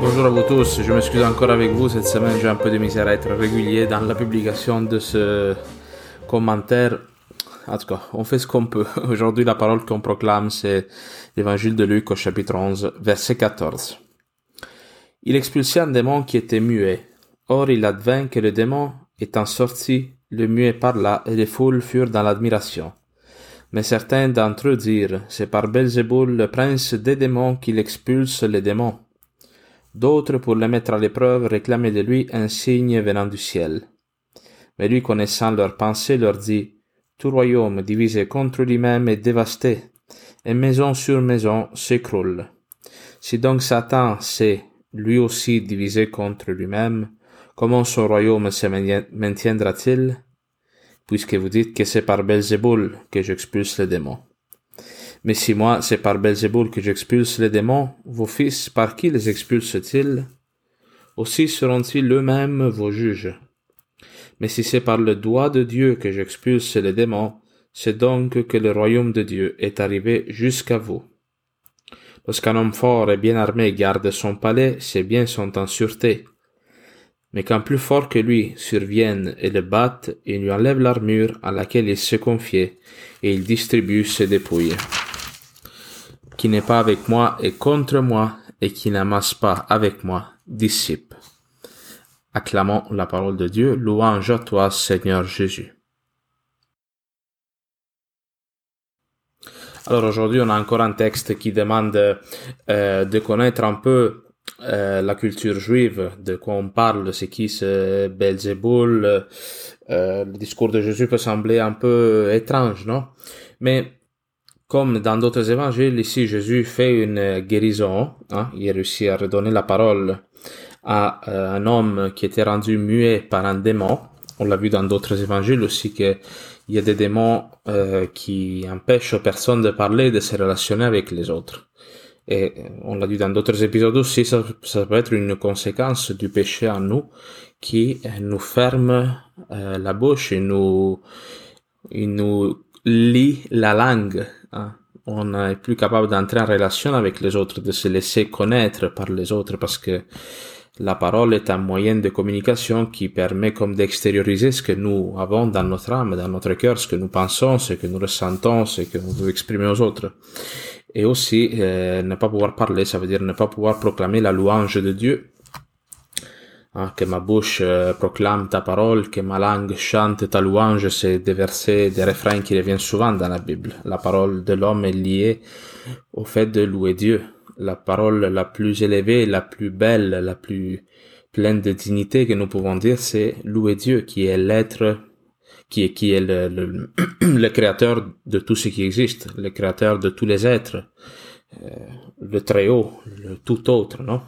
Bonjour à vous tous, je m'excuse encore avec vous. Cette semaine, j'ai un peu de misère à être régulier dans la publication de ce commentaire. En tout cas, on fait ce qu'on peut. Aujourd'hui, la parole qu'on proclame, c'est l'évangile de Luc au chapitre 11, verset 14. Il expulsa un démon qui était muet. Or, il advint que le démon étant sorti, le muet parla et les foules furent dans l'admiration. Mais certains d'entre eux dirent, c'est par Belzéboul, le prince des démons, qu'il expulse les démons. D'autres, pour le mettre à l'épreuve, réclamaient de lui un signe venant du ciel. Mais lui, connaissant leurs pensées, leur dit, Tout royaume divisé contre lui-même est dévasté, et maison sur maison s'écroule. Si donc Satan s'est, lui aussi, divisé contre lui-même, comment son royaume se maintien- maintiendra-t-il, puisque vous dites que c'est par Belzéboul que j'expulse les démons? Mais si moi, c'est par Belzéboul que j'expulse les démons, vos fils, par qui les expulsent-ils? Aussi seront-ils eux-mêmes vos juges. Mais si c'est par le doigt de Dieu que j'expulse les démons, c'est donc que le royaume de Dieu est arrivé jusqu'à vous. Lorsqu'un homme fort et bien armé garde son palais, ses biens sont en sûreté. Mais qu'un plus fort que lui survienne et le batte, il lui enlève l'armure à laquelle il se confiait, et il distribue ses dépouilles qui n'est pas avec moi est contre moi, et qui n'amasse pas avec moi dissipe. Acclamons la parole de Dieu, louange à toi, Seigneur Jésus. Alors aujourd'hui, on a encore un texte qui demande euh, de connaître un peu euh, la culture juive, de quoi on parle, c'est qui ce Belzéboul. Euh, le discours de Jésus peut sembler un peu étrange, non? Mais comme dans d'autres évangiles, ici Jésus fait une guérison. Hein, il réussit à redonner la parole à euh, un homme qui était rendu muet par un démon. On l'a vu dans d'autres évangiles aussi que il y a des démons euh, qui empêchent aux personnes de parler, de se relationner avec les autres. Et on l'a dit dans d'autres épisodes aussi, ça, peut être une conséquence du péché en nous qui euh, nous ferme euh, la bouche et nous, il nous lie la langue. hein. On n'est plus capable d'entrer en relation avec les autres, de se laisser connaître par les autres parce que la parole est un moyen de communication qui permet comme d'extérioriser ce que nous avons dans notre âme, dans notre cœur, ce que nous pensons, ce que nous ressentons, ce que nous voulons exprimer aux autres. Et aussi, euh, ne pas pouvoir parler, ça veut dire ne pas pouvoir proclamer la louange de Dieu. Hein, que ma bouche euh, proclame ta parole, que ma langue chante ta louange, c'est des versets, des refrains qui reviennent souvent dans la Bible. La parole de l'homme est liée au fait de louer Dieu. La parole la plus élevée, la plus belle, la plus pleine de dignité que nous pouvons dire, c'est louer Dieu, qui est l'être, qui est, qui est le, créateur de tout ce qui existe, le créateur de tous les êtres, euh, le très haut, le tout autre, non?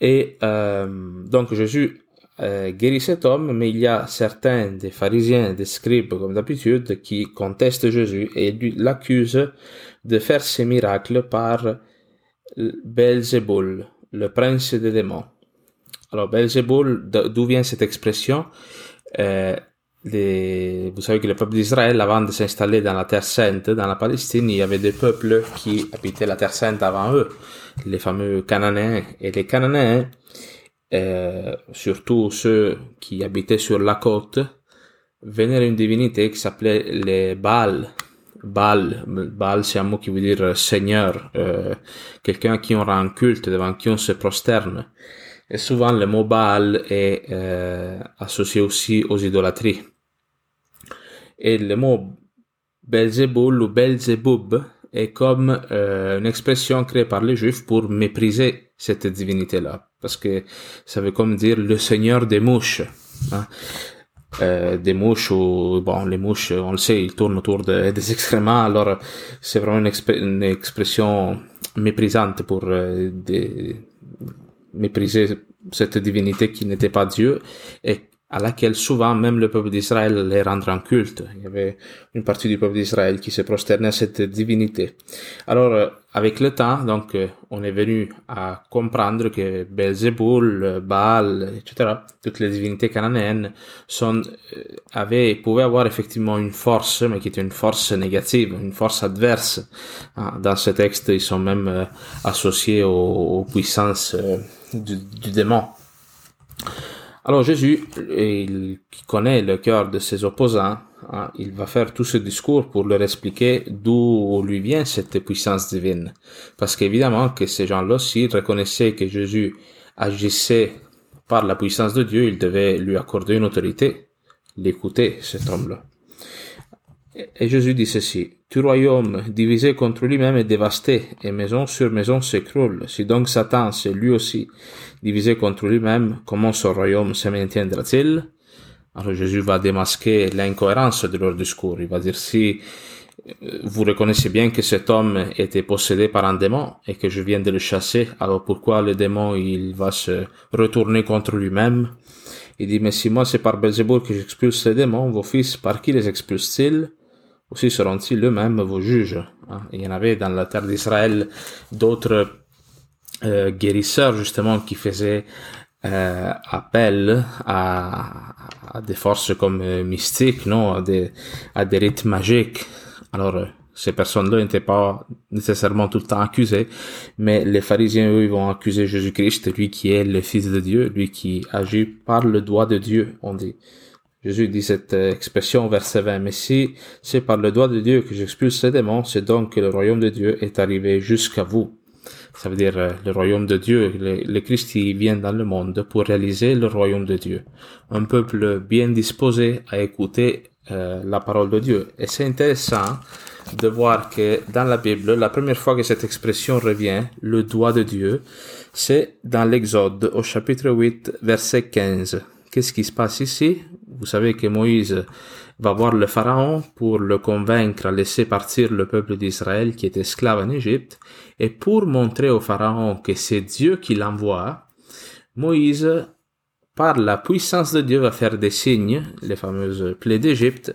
Et euh, donc Jésus euh, cet homme, mais il y a certains des pharisiens, des scribes comme d'habitude, qui contestent Jésus et l'accusent de faire ces miracles par Belzéboul, le prince des démons. Alors Belzéboul, d- d'où vient cette expression? Les- Vous savez que le peuple d'Israël, avant de s'installer dans la Terre Sainte, dans la Palestine, il y avait des peuples qui habitaient la Terre Sainte avant eux, les fameux Cananéens. Et les Cananéens, surtout ceux qui habitaient sur la côte, vénéraient une divinité qui s'appelait les Baal. Baal, Baal c'est un mot qui veut dire euh, Seigneur, euh, quelqu'un qui on rend culte, devant qui on se prosterne. Et souvent le mot Baal est euh, associé aussi aux idolâtries. Et le mot Belzéboul ou Belzéboub est comme euh, une expression créée par les Juifs pour mépriser cette divinité-là. Parce que ça veut comme dire le seigneur des mouches. hein. Euh, des mouches ou bon les mouches on le sait ils tournent autour de- des excréments alors c'est vraiment une, expression méprisante pour euh, mépriser cette divinité qui n'était pas Dieu et à laquelle souvent même le peuple d'Israël les rendrait en culte. Il y avait une partie du peuple d'Israël qui se prosternait à cette divinité. Alors, euh, avec le temps, donc, euh, on est venu à comprendre que Belzéboul, Baal, etc., toutes les divinités cananéennes euh, avaient, pouvaient avoir effectivement une force, mais qui était une force négative, une force adverse. Ah, dans ce texte, ils sont même associés aux, puissances du démon. Alors Jésus, il connaît le cœur de ses opposants, hein, il va faire tout ce discours pour leur expliquer d'où lui vient cette puissance divine. Parce qu'évidemment que ces gens-là, s'ils reconnaissaient que Jésus agissait par la puissance de Dieu, ils devaient lui accorder une autorité, l'écouter, cet homme-là. Et Jésus dit ceci, Tout royaume divisé contre lui-même est dévasté, et maison sur maison s'écroule. Si donc Satan c'est lui aussi divisé contre lui-même, comment son royaume se maintiendra-t-il? Alors Jésus va démasquer l'incohérence de leur discours. Il va dire si euh, vous reconnaissez bien que cet homme était possédé par un démon et que je viens de le chasser, alors pourquoi le démon il va se retourner contre lui-même? Il dit mais si moi c'est par Belzéboul que j'expulse les démons, vos fils par qui les expulsent-ils aussi seront-ils eux-mêmes vos juges. Hein. Il y en avait dans la terre d'Israël d'autres euh, guérisseurs justement qui faisaient euh, appel à, des forces comme euh, mystiques, non, à des, à des rites magiques. Alors euh, ces personnes-là n'étaient pas nécessairement tout le temps accusées, mais les pharisiens, eux, ils vont accuser Jésus-Christ, lui qui est le Fils de Dieu, lui qui agit par le doigt de Dieu, on dit. Jésus dit cette expression verset 20, mais si c'est par le doigt de Dieu que j'expulse les démons, c'est donc que le royaume de Dieu est arrivé jusqu'à vous. Ça veut dire euh, le royaume de Dieu, le, Christ qui vient dans le monde pour réaliser le royaume de Dieu. Un peuple bien disposé à écouter euh, la parole de Dieu. Et c'est intéressant de voir que dans la Bible, la première fois que cette expression revient, le doigt de Dieu, c'est dans l'Exode au chapitre 8, verset 15. Qu'est-ce qui se passe ici? Vous savez que Moïse va voir le Pharaon pour le convaincre à laisser partir le peuple d'Israël qui est esclave en Égypte. Et pour montrer au Pharaon que c'est Dieu qui l'envoie, Moïse, par la puissance de Dieu, va faire des signes, les fameuses plaies d'Égypte,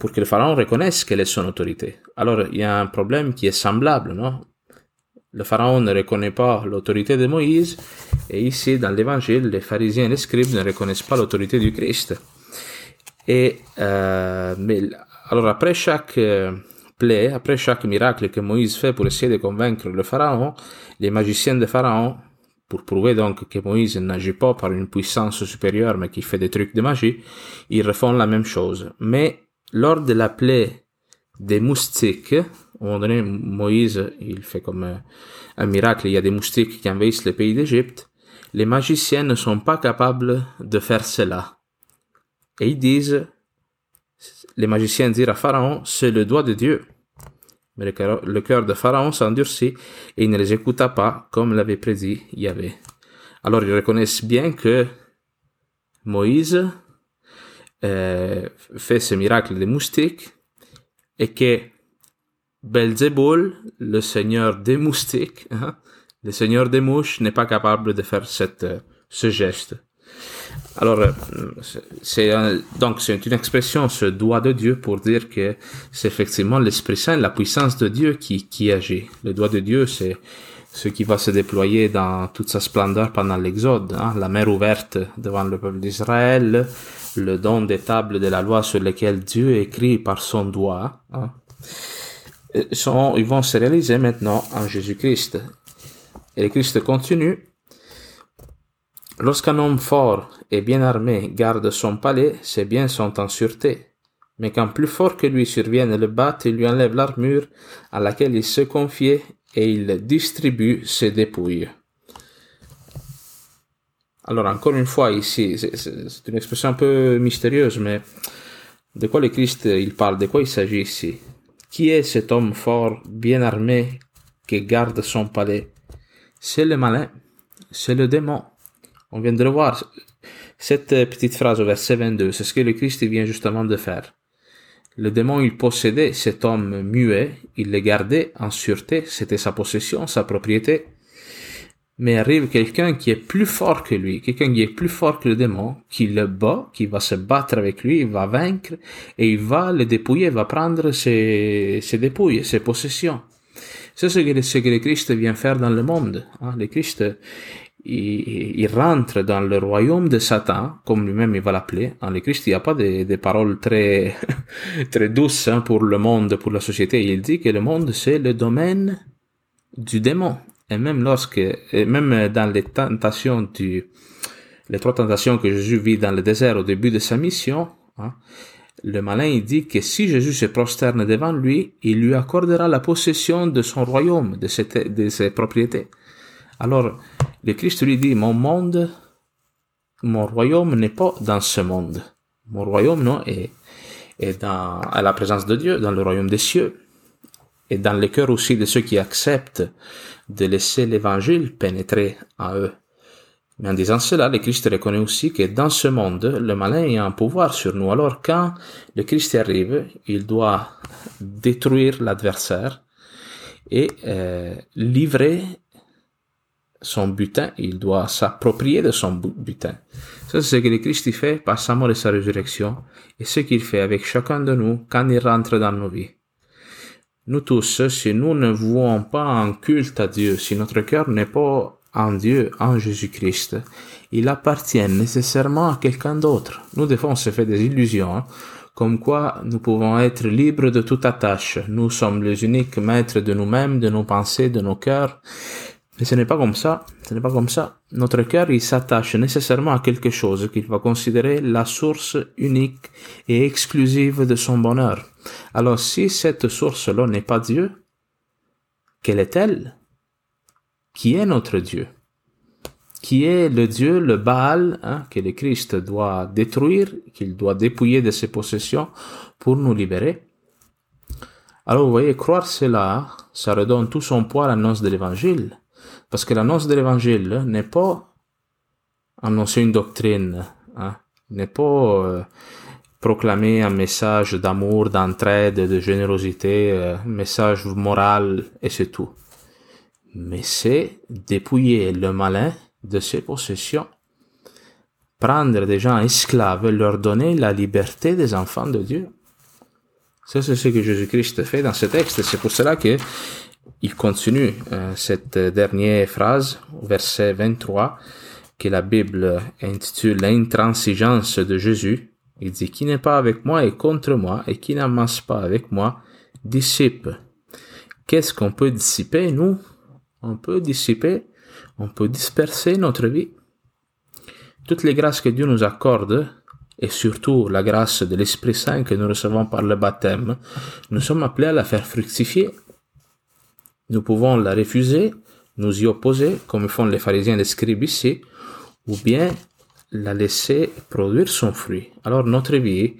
pour que le Pharaon reconnaisse quelle est son autorité. Alors, il y a un problème qui est semblable, non? Le pharaon ne reconnaît pas l'autorité de Moïse, et ici, dans l'évangile, les pharisiens et les scribes ne reconnaissent pas l'autorité du Christ. Et, euh, mais, alors après chaque euh, plaie, après chaque miracle que Moïse fait pour essayer de convaincre le pharaon, les magiciens de pharaon, pour prouver donc que Moïse n'agit pas par une puissance supérieure, mais qui fait des trucs de magie, ils refont la même chose. Mais lors de la plaie des moustiques, à un moment donné, Moïse, il fait comme euh, un miracle, il y a des moustiques qui envahissent le pays d'Égypte. Les magiciens ne sont pas capables de faire cela. Et ils disent, les magiciens disent à Pharaon, c'est le doigt de Dieu. Mais le cœur de Pharaon s'endurcit et il ne les écouta pas comme l'avait prédit Yahvé. Alors ils reconnaissent bien que Moïse euh, fait ce miracle des moustiques et que Belzéboul, le seigneur des moustiques, hein, le seigneur des mouches, n'est pas capable de faire cette, euh, ce geste. Alors, euh, c'est donc c'est une expression, ce doigt de Dieu, pour dire que c'est effectivement l'Esprit Saint, la puissance de Dieu qui, qui agit. Le doigt de Dieu, c'est ce qui va se déployer dans toute sa splendeur pendant l'Exode, hein, la mer ouverte devant le peuple d'Israël, le don des tables de la loi sur lesquelles Dieu écrit par son doigt. Hein sont, ils vont se réaliser maintenant en Jésus-Christ. Et le Christ continue. Lorsqu'un homme fort et bien armé garde son palais, ses biens sont en sûreté. Mais quand plus fort que lui survienne le bat, il lui enlève l'armure à laquelle il se confiait et il distribue ses dépouilles. Alors encore une fois ici, c'est une expression un peu mystérieuse, mais de quoi le Christ il parle, de quoi il s'agit ici? Qui est cet homme fort, bien armé, qui garde son palais? C'est le malin, c'est le démon. On vient de le voir. Cette petite phrase au verset 22, c'est ce que le Christ vient justement de faire. Le démon, il possédait cet homme muet, il le gardait en sûreté, c'était sa possession, sa propriété. mais arrive quelqu'un qui est plus fort que lui, quelqu'un qui est plus fort que le démon, qui le bat, qui va se battre avec lui, va vaincre, et il va le dépouiller, il va prendre ses, ses dépouilles, ses possessions. C'est ce que, ce que le Christ vient faire dans le monde. Hein. Le Christ, il, rentre dans le royaume de Satan, comme lui-même il va l'appeler. En le Christ, il n'y a pas des, des, paroles très, très douces hein, pour le monde, pour la société. Il dit que le monde, c'est le domaine du démon. Et même lorsque, et même dans les tentations du, les trois tentations que Jésus vit dans le désert au début de sa mission, hein, le malin il dit que si Jésus se prosterne devant lui, il lui accordera la possession de son royaume, de ses, de ses propriétés. Alors, le Christ lui dit, mon monde, mon royaume n'est pas dans ce monde. Mon royaume, non, est, est dans, à la présence de Dieu, dans le royaume des cieux, et dans le cœur aussi de ceux qui acceptent de laisser l'évangile pénétrer en eux. Mais en disant cela, le Christ reconnaît aussi que dans ce monde, le malin a un pouvoir sur nous. Alors quand le Christ arrive, il doit détruire l'adversaire et euh, livrer son butin, il doit s'approprier de son butin. Ça, c'est ce que le Christ fait par sa mort et sa résurrection, et ce qu'il fait avec chacun de nous quand il rentre dans nos vies. Nous tous, si nous ne vouons pas un culte à Dieu, si notre cœur n'est pas en Dieu, en Jésus-Christ, il appartient nécessairement à quelqu'un d'autre. Nous, on se fait des illusions, hein, comme quoi nous pouvons être libres de toute attache. Nous sommes les uniques maîtres de nous-mêmes, de nos pensées, de nos cœurs. Mais ce n'est pas comme ça. Ce n'est pas comme ça. Notre cœur, il s'attache nécessairement à quelque chose qu'il va considérer la source unique et exclusive de son bonheur. Alors, si cette source-là n'est pas Dieu, quelle est-elle? Qui est notre Dieu? Qui est le Dieu, le Baal, hein, que le Christ doit détruire, qu'il doit dépouiller de ses possessions pour nous libérer? Alors, vous voyez, croire cela, ça redonne tout son poids à l'annonce de l'évangile. Parce que l'annonce de l'évangile n'est pas annoncer une doctrine, hein, n'est pas euh, proclamer un message d'amour, d'entraide, de générosité, euh, message moral et c'est tout. Mais c'est dépouiller le malin de ses possessions, prendre des gens esclaves, leur donner la liberté des enfants de Dieu. Ça, c'est ce que Jésus-Christ fait dans ce texte. C'est pour cela que il continue euh, cette dernière phrase, verset 23, que la Bible intitule l'intransigeance de Jésus. Il dit, qui n'est pas avec moi est contre moi, et qui n'amasse pas avec moi dissipe. Qu'est-ce qu'on peut dissiper, nous? On peut dissiper, on peut disperser notre vie. Toutes les grâces que Dieu nous accorde, et surtout la grâce de l'Esprit Saint que nous recevons par le baptême, nous sommes appelés à la faire fructifier nous pouvons la refuser, nous y opposer, comme font les pharisiens et les scribes ici, ou bien la laisser produire son fruit. Alors notre vie,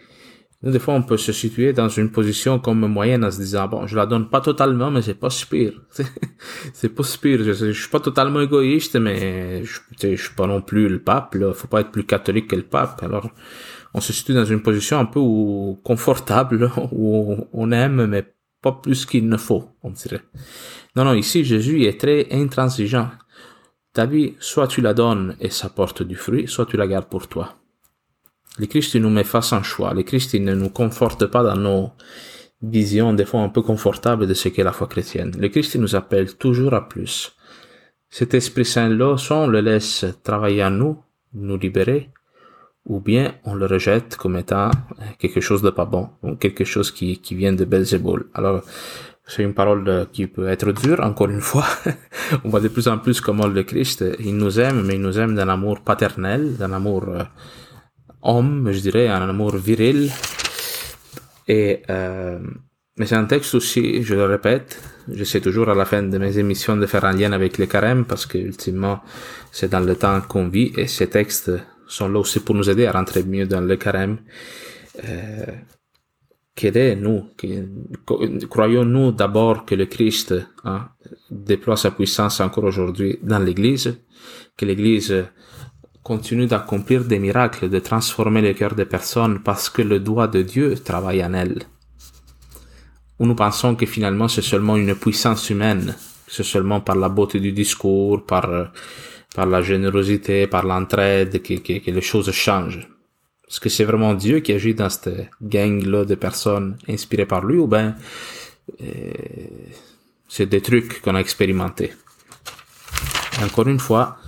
nous, des fois, on peut se situer dans une position comme moyenne en se disant, bon, je la donne pas totalement, mais c'est pas pire. c'est pas pire. Je, je, suis pas totalement égoïste, mais je, je suis pas non plus le pape, là. Faut pas être plus catholique que le pape. Alors, on se situe dans une position un peu confortable, où on aime, mais pas plus qu'il ne faut, on dirait. Non, non, ici, Jésus est très intransigeant. Ta vie, soit tu la donnes et ça porte du fruit, soit tu la gardes pour toi. Le Christ nous met face à un choix. Le Christ ne nous conforte pas dans nos visions, des fois un peu confortables de ce qu'est la foi chrétienne. Le Christ nous appelle toujours à plus. Cet Esprit Saint-là, soit le laisse travailler en nous, nous libérer, ou bien on le rejette comme étant quelque chose de pas bon, ou quelque chose qui, qui vient de Belzéboul. Alors, c'est une parole qui peut être dure, encore une fois. on voit de plus en plus comment le Christ, il nous aime, mais il nous aime d'un amour paternel, d'un amour euh, homme, je dirais, un amour viril. Et, euh, mais c'est un texte aussi, je le répète, j'essaie toujours à la fin de mes émissions de faire un lien avec le carême parce que ultimement c'est dans le temps qu'on vit et ces textes sont là aussi pour nous aider à rentrer mieux dans le carême. Euh, quel est nous Croyons-nous d'abord que le Christ déploie sa puissance encore aujourd'hui dans l'Église, que l'Église continue d'accomplir des miracles, de transformer le cœur des personnes parce que le doigt de Dieu travaille en elle Ou nous pensons que finalement c'est seulement une puissance humaine c'est seulement par la beauté du discours, par, par la générosité, par l'entraide que, que, que les choses changent. Est-ce que c'est vraiment Dieu qui agit dans cette gang-là de personnes inspirées par lui ou ben euh, c'est des trucs qu'on a expérimentés? Encore une fois,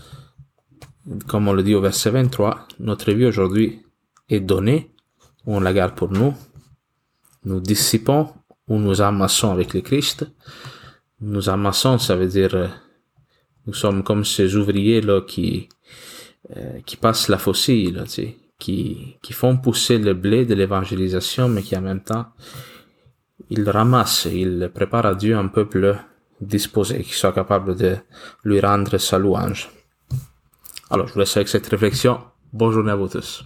comme on le dit au verset 23, notre vie aujourd'hui est donnée, on la garde pour nous, nous dissipons ou nous amassons avec le Christ. Nous amassons, ça veut dire, nous sommes comme ces ouvriers là qui euh, qui passent la faucille, là, tu sais, qui qui font pousser le blé de l'évangélisation, mais qui en même temps ils ramassent, ils préparent à Dieu un peuple disposé, qui soit capable de lui rendre sa louange. Alors, je vous laisse avec cette réflexion. Bonne journée à vous tous.